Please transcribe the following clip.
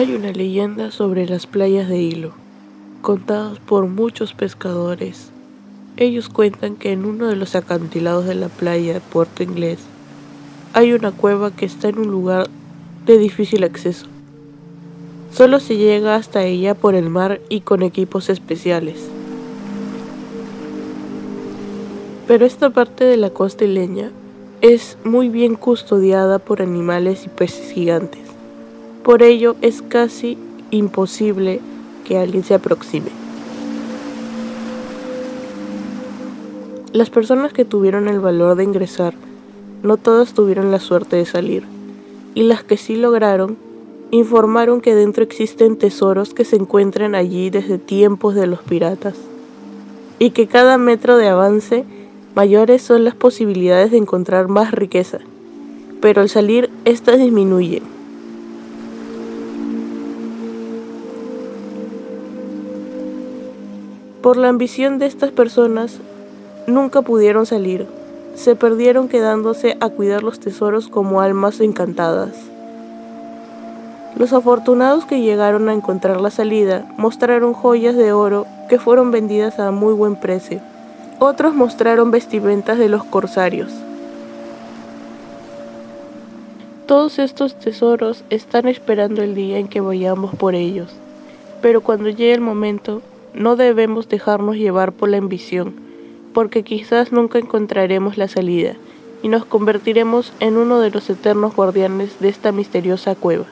Hay una leyenda sobre las playas de Hilo, contadas por muchos pescadores. Ellos cuentan que en uno de los acantilados de la playa Puerto Inglés hay una cueva que está en un lugar de difícil acceso. Solo se llega hasta ella por el mar y con equipos especiales. Pero esta parte de la costa isleña es muy bien custodiada por animales y peces gigantes. Por ello es casi imposible que alguien se aproxime. Las personas que tuvieron el valor de ingresar, no todas tuvieron la suerte de salir, y las que sí lograron, informaron que dentro existen tesoros que se encuentran allí desde tiempos de los piratas, y que cada metro de avance mayores son las posibilidades de encontrar más riqueza, pero al salir éstas disminuyen Por la ambición de estas personas, nunca pudieron salir. Se perdieron quedándose a cuidar los tesoros como almas encantadas. Los afortunados que llegaron a encontrar la salida mostraron joyas de oro que fueron vendidas a muy buen precio. Otros mostraron vestimentas de los corsarios. Todos estos tesoros están esperando el día en que vayamos por ellos, pero cuando llegue el momento no debemos dejarnos llevar por la ambición, porque quizás nunca encontraremos la salida y nos convertiremos en uno de los eternos guardianes de esta misteriosa cueva.